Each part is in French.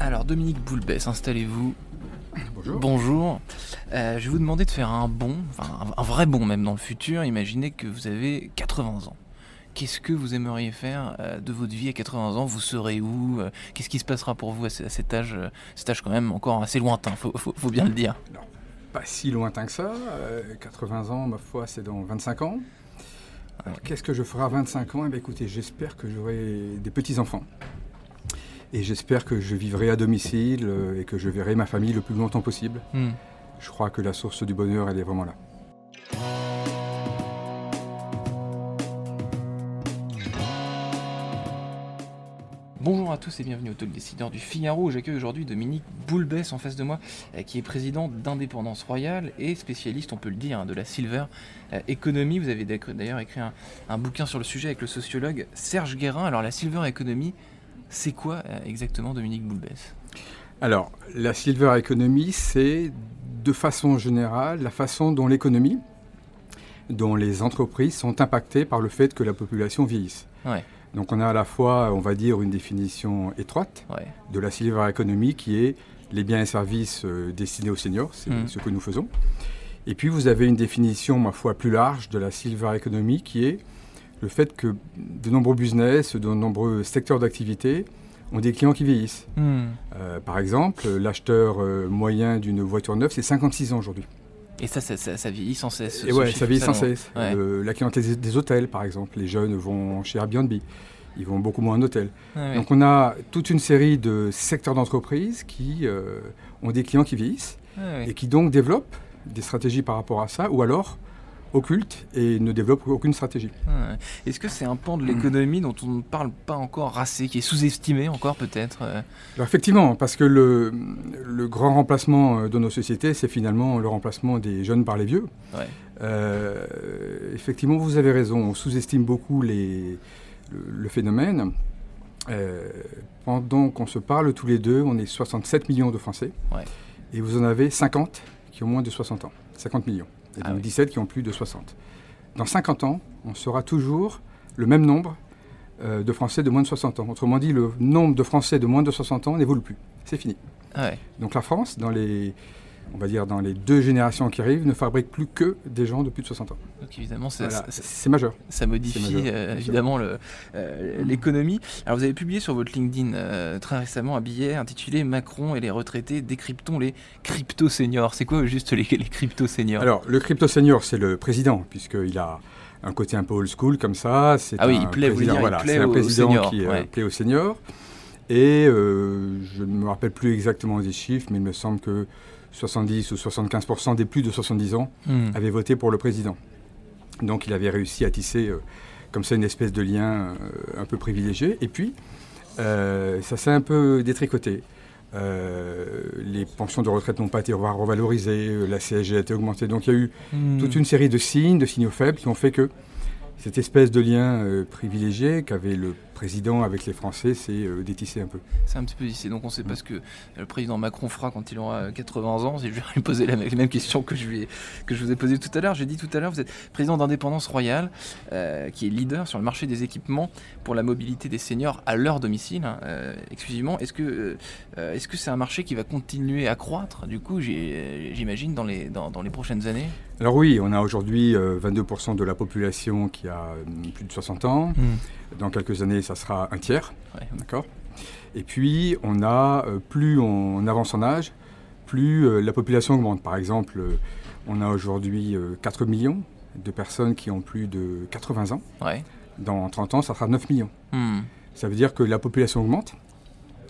Alors Dominique Boulbès, installez-vous. Bonjour. Bonjour. Euh, je vais vous demander de faire un bond, enfin un, un vrai bond même dans le futur. Imaginez que vous avez 80 ans. Qu'est-ce que vous aimeriez faire euh, de votre vie à 80 ans? Vous serez où? Euh, Qu'est-ce qui se passera pour vous à, ce- à cet âge euh, Cet âge quand même encore assez lointain, faut, faut, faut bien le dire? Alors, pas si lointain que ça. euh, 80 ans, ma foi, c'est dans 25 ans. Alors, qu'est-ce que je ferai à 25 ans? Eh bien, écoutez, j'espère que j'aurai des petits-enfants. Et j'espère que je vivrai à domicile euh, et que je verrai ma famille le plus longtemps possible. Hmm. Je crois que la source du bonheur, elle est vraiment là. Bonjour à tous et bienvenue au Talk Décideur du Figaro. J'accueille aujourd'hui Dominique Boulbès en face de moi, euh, qui est président d'Indépendance Royale et spécialiste, on peut le dire, hein, de la Silver euh, Economy. Vous avez d'ailleurs écrit un, un bouquin sur le sujet avec le sociologue Serge Guérin. Alors la Silver Economy, c'est quoi euh, exactement Dominique Boulbès? Alors, la silver economy, c'est de façon générale la façon dont l'économie, dont les entreprises sont impactées par le fait que la population vieillisse. Ouais. Donc on a à la fois, on va dire, une définition étroite Ouais. de la silver economy qui est les biens et services euh, destinés aux seniors, c'est Mhm. ce que nous faisons. Et puis vous avez une définition, ma foi, plus large de la silver economy qui est le fait que de nombreux business, de nombreux secteurs d'activité ont des clients qui vieillissent. Hmm. Euh, par exemple, l'acheteur euh, moyen d'une voiture neuve, c'est 56 ans aujourd'hui. Et ça, ça, ça, ça vieillit sans cesse. Et ouais, ça vieillit sans cesse. Ouais. Euh, la clientèle des, des hôtels, par exemple, les jeunes vont chez Airbnb. Ils vont beaucoup moins en hôtel. Donc on a toute une série de secteurs d'entreprise qui euh, ont des clients qui vieillissent et qui donc développent des stratégies par rapport à ça, ou alors occultent et ne développent aucune stratégie. Ouais. Est-ce que c'est un pan de l'économie dont on ne parle pas encore assez, qui est sous-estimé encore peut-être euh Alors effectivement, parce que le, le grand remplacement euh, de nos sociétés, c'est finalement le remplacement des jeunes par les vieux. Ouais. Euh, effectivement, vous avez raison, on sous-estime beaucoup les, le, le phénomène. Euh, pendant qu'on se parle tous les deux, on est 67 millions de Français. Ouais. Et vous en avez 50 qui ont moins de 60 ans. 50 millions. Et Ah donc oui. 17 qui ont plus de 60. Dans 50 ans, on sera toujours le même nombre euh, de Français de moins de 60 ans. Autrement dit, le nombre de Français de moins de 60 ans n'évolue plus. C'est fini. Ah ouais. Donc la France, dans les, on va dire dans les deux générations qui arrivent, ne fabrique plus que des gens de plus de 60 ans. Donc évidemment, Voilà, c'est majeur. ça modifie majeur, euh, évidemment euh, l'économie. Alors vous avez publié sur votre LinkedIn euh, très récemment un billet intitulé Macron et les retraités décryptons les crypto seniors. C'est quoi juste les, les crypto seniors? Alors le crypto senior, c'est le président, puisqu'il a un côté un peu old school comme ça. Ah oui, il plaît, vous dire, il voilà, plaît c'est un président seniors, qui euh, ouais. plaît aux seniors. Et euh, je ne me rappelle plus exactement des chiffres, mais il me semble que 70 ou 75% des plus de 70 ans Hmm. avaient voté pour le président. Donc il avait réussi à tisser euh, comme ça une espèce de lien euh, un peu privilégié. Et puis, euh, ça s'est un peu détricoté. Les pensions de retraite n'ont pas été revalorisées, la CSG a été augmentée. Donc il y a eu Hmm. toute une série de signes, de signaux faibles qui ont fait que cette espèce de lien privilégié qu'avait le président avec les Français s'est euh, détissé un peu. C'est un petit peu d'ici. Donc on sait pas ce que le président Macron fera quand il aura 80 ans. Si je vais lui poser la, les mêmes questions que je, lui ai- que je vous ai posées tout à l'heure. J'ai dit tout à l'heure, vous êtes président d'Indépendance Royale, euh, qui est leader sur le marché des équipements pour la mobilité des seniors à leur domicile, hein, euh, exclusivement. Est-ce que euh, euh, est-ce que c'est un marché qui va continuer à croître, du coup, j'imagine, dans les, dans, dans les prochaines années? Alors oui, on a aujourd'hui euh, 22% de la population qui a euh, plus de 60 ans. Dans quelques années, ça sera un tiers. Ouais. D'accord? Et puis, on a, euh, plus on avance en âge, plus euh, la population augmente. Par exemple, euh, on a aujourd'hui euh, 4 millions de personnes qui ont plus de 80 ans. Ouais. Dans 30 ans, ça sera 9 millions. Hmm. Ça veut dire que la population augmente.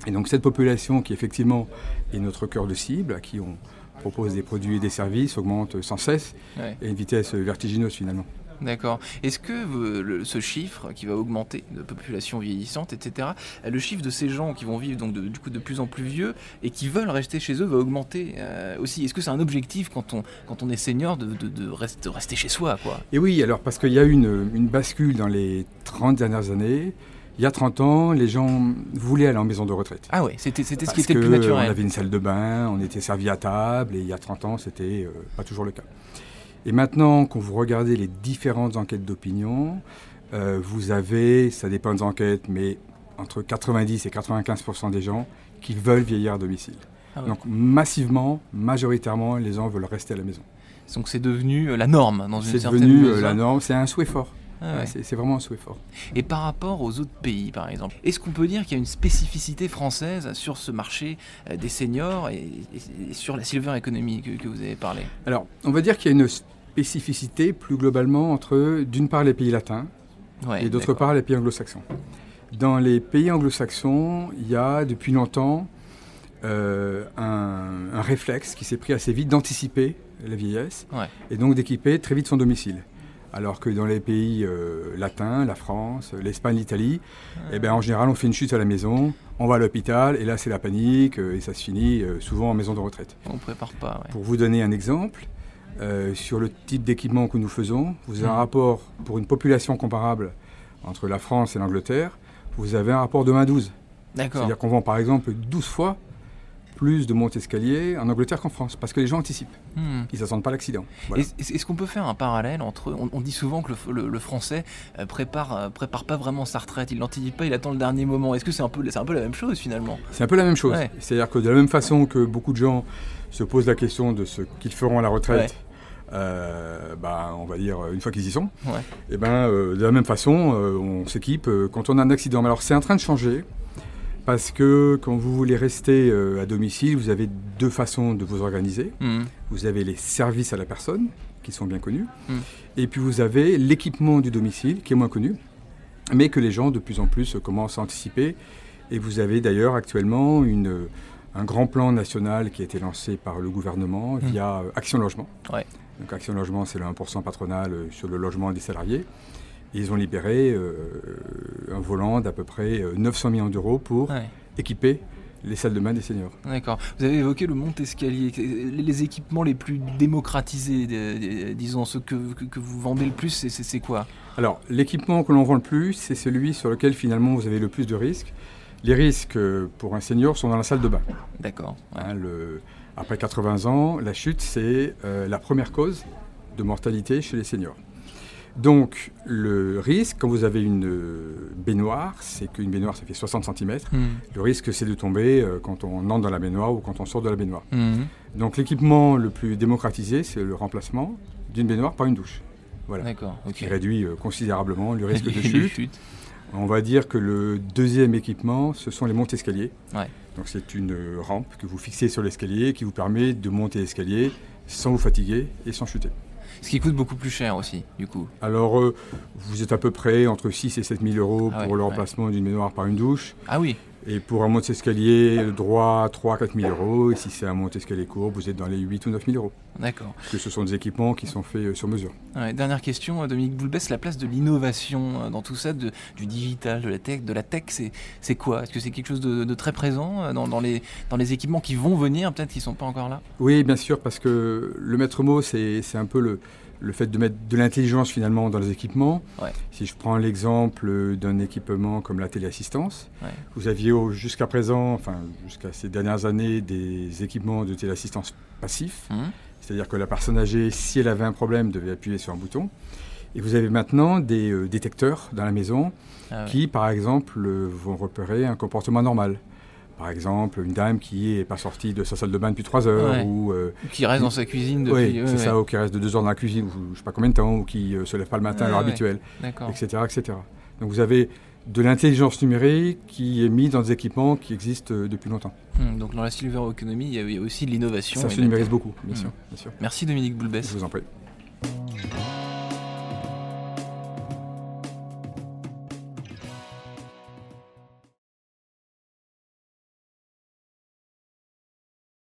Et donc cette population qui effectivement est notre cœur de cible, à qui on propose des produits et des services, augmente sans cesse, Ouais. et à une vitesse vertigineuse finalement. D'accord. Est-ce que euh, le- ce chiffre qui va augmenter de population vieillissante, etc., le chiffre de ces gens qui vont vivre donc de, du coup de plus en plus vieux et qui veulent rester chez eux va augmenter euh, aussi? Est-ce que c'est un objectif quand on, quand on est senior de, de, de rest- de rester chez soi quoi? Et oui, alors parce qu'il y a eu une, une bascule dans les 30 dernières années. Il y a 30 ans, les gens voulaient aller en maison de retraite. Ah ouais, c'était c'était ce qui était le plus On naturel. avait une salle de bain, on était servi à table, et il y a 30 ans, c'était euh, pas toujours le cas. Et maintenant, quand vous regardez les différentes enquêtes d'opinion, euh, vous avez, ça dépend des enquêtes, mais entre 90 et 95% des gens qui veulent vieillir à domicile. Ah ouais. Donc massivement, majoritairement, les gens veulent rester à la maison. Donc c'est devenu euh, la norme dans une C'est certaine devenu euh, mesure. la norme, c'est un souhait fort. Ah ouais. C'est vraiment un souhait fort. Et par rapport aux autres pays, par exemple, est-ce qu'on peut dire qu'il y a une spécificité française sur ce marché euh, des seniors et, sur la silver economy que, que vous avez parlé? Alors, on va dire qu'il y a une spécificité plus globalement entre, d'une part, les pays latins, Ouais, et d'autre part les pays anglo-saxons. Dans les pays anglo-saxons, il y a depuis longtemps euh, un, un réflexe qui s'est pris assez vite d'anticiper la vieillesse Ouais. et donc d'équiper très vite son domicile. Alors que dans les pays euh, latins, la France, l'Espagne, l'Italie, eh ben, en général on fait une chute à la maison, on va à l'hôpital et là c'est la panique euh, et ça se finit euh, souvent en maison de retraite. On prépare pas. ouais. Pour vous donner un exemple, euh, sur le type d'équipement que nous faisons, vous avez un Mhm. rapport pour une population comparable entre la France et l'Angleterre, vous avez un rapport de 1 à 12. D'accord. C'est-à-dire qu'on vend par exemple 12 fois plus de montes escaliers en Angleterre qu'en France, parce que les gens anticipent, Hmm. ils n'attendent pas l'accident. Voilà. Est-ce qu'on peut faire un parallèle entre. On, on dit souvent que le, le- le français euh, prépare, euh, prépare pas vraiment sa retraite, il l'anticipe pas, il attend le dernier moment. Est-ce que c'est un, peu- un peu la même chose finalement? C'est un peu la même chose. Ouais. C'est-à-dire que de la même façon que beaucoup de gens se posent la question de ce qu'ils feront à la retraite, euh, bah, on va dire une fois qu'ils y sont, Ouais. et ben, euh, de la même façon, euh, on s'équipe quand on a un accident. Mais alors c'est en train de changer parce que quand vous voulez rester euh, à domicile, vous avez deux façons de vous organiser. Hmm. Vous avez les services à la personne, qui sont bien connus, Mm. et puis vous avez l'équipement du domicile, qui est moins connu, mais que les gens de plus en plus commencent à anticiper. Et vous avez d'ailleurs actuellement une, un grand plan national qui a été lancé par le gouvernement via euh, Action Logement. Ouais. Donc Action Logement, c'est le 1% patronal euh, sur le logement des salariés. Ils ont libéré euh, un volant d'à peu près euh, 900 millions d'euros pour Ouais. équiper les salles de bain des seniors. D'accord. Vous avez évoqué le monte-escalier, les les équipements les plus démocratisés, de- de- disons ceux que, vous vendez le plus, c'est- quoi? Alors, l'équipement que l'on vend le plus, c'est celui sur lequel finalement vous avez le plus de risques. Les risques euh, pour un senior sont dans la salle de bain. D'accord. ouais. Hein, après 80 ans, la chute, c'est euh, la première cause de mortalité chez les seniors. Donc, le risque, quand vous avez une euh, baignoire, c'est qu'une baignoire, ça fait 60 cm. Hmm. Le risque, c'est de tomber euh, quand on entre dans la baignoire ou quand on sort de la baignoire. Hmm. Donc, l'équipement le plus démocratisé, c'est le remplacement d'une baignoire par une douche. Voilà. D'accord. Ok. Qui réduit euh, considérablement le risque de chute. On va dire que le deuxième équipement, ce sont les montes escaliers. Ouais. Donc c'est une rampe que vous fixez sur l'escalier qui vous permet de monter l'escalier sans vous fatiguer et sans chuter. Ce qui coûte beaucoup plus cher aussi, du coup. Alors euh, vous êtes à peu près entre 6 et 7 000 euros Ah ouais, pour le ouais. remplacement d'une baignoire par une douche. Ah oui. Et pour un monte escalier droit, 3 à 4 000 euros. Et si c'est un monte escalier court, vous êtes dans les 8 ou 9 000 euros. D'accord. Parce que ce sont des équipements qui sont faits euh, sur mesure. Ouais, dernière question, euh, Dominique Boulbès, la place de l'innovation euh, dans tout ça, de- du digital, de la tech, de la tech, c'est c'est quoi? Est-ce que c'est quelque chose de, de très présent dans, dans les, dans les équipements qui vont venir, peut-être qui ne sont pas encore là? Oui, bien sûr, parce que le maître mot, c'est c'est un peu le, le fait de mettre de l'intelligence finalement dans les équipements. Ouais. Si je prends l'exemple d'un équipement comme la téléassistance, Ouais. vous aviez jusqu'à présent, enfin jusqu'à ces dernières années, des équipements de téléassistance passifs. Hum C'est-à-dire que la personne âgée, si elle avait un problème, devait appuyer sur un bouton. Et vous avez maintenant des euh, détecteurs dans la maison Ah qui, par exemple, euh, vont repérer un comportement normal. Par exemple, une dame qui n'est pas sortie de sa salle de bain depuis trois heures, Ouais. ou euh, Qui reste dans sa cuisine depuis. oui, c'est ouais. ça, ou qui reste de deux heures dans la cuisine, ou je ne sais pas combien de temps, ou qui ne se lève pas le matin à l'heure habituelle, D'accord. etc., etc. Donc vous avez de l'intelligence numérique qui est mise dans des équipements qui existent euh, depuis longtemps. Hum, donc dans la silver economy, il y a- aussi de l'innovation. Ça se numérise beaucoup, bien Mm. sûr. Bien sûr. Merci Dominique Boulbès. Je vous en prie.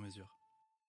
sur mesure.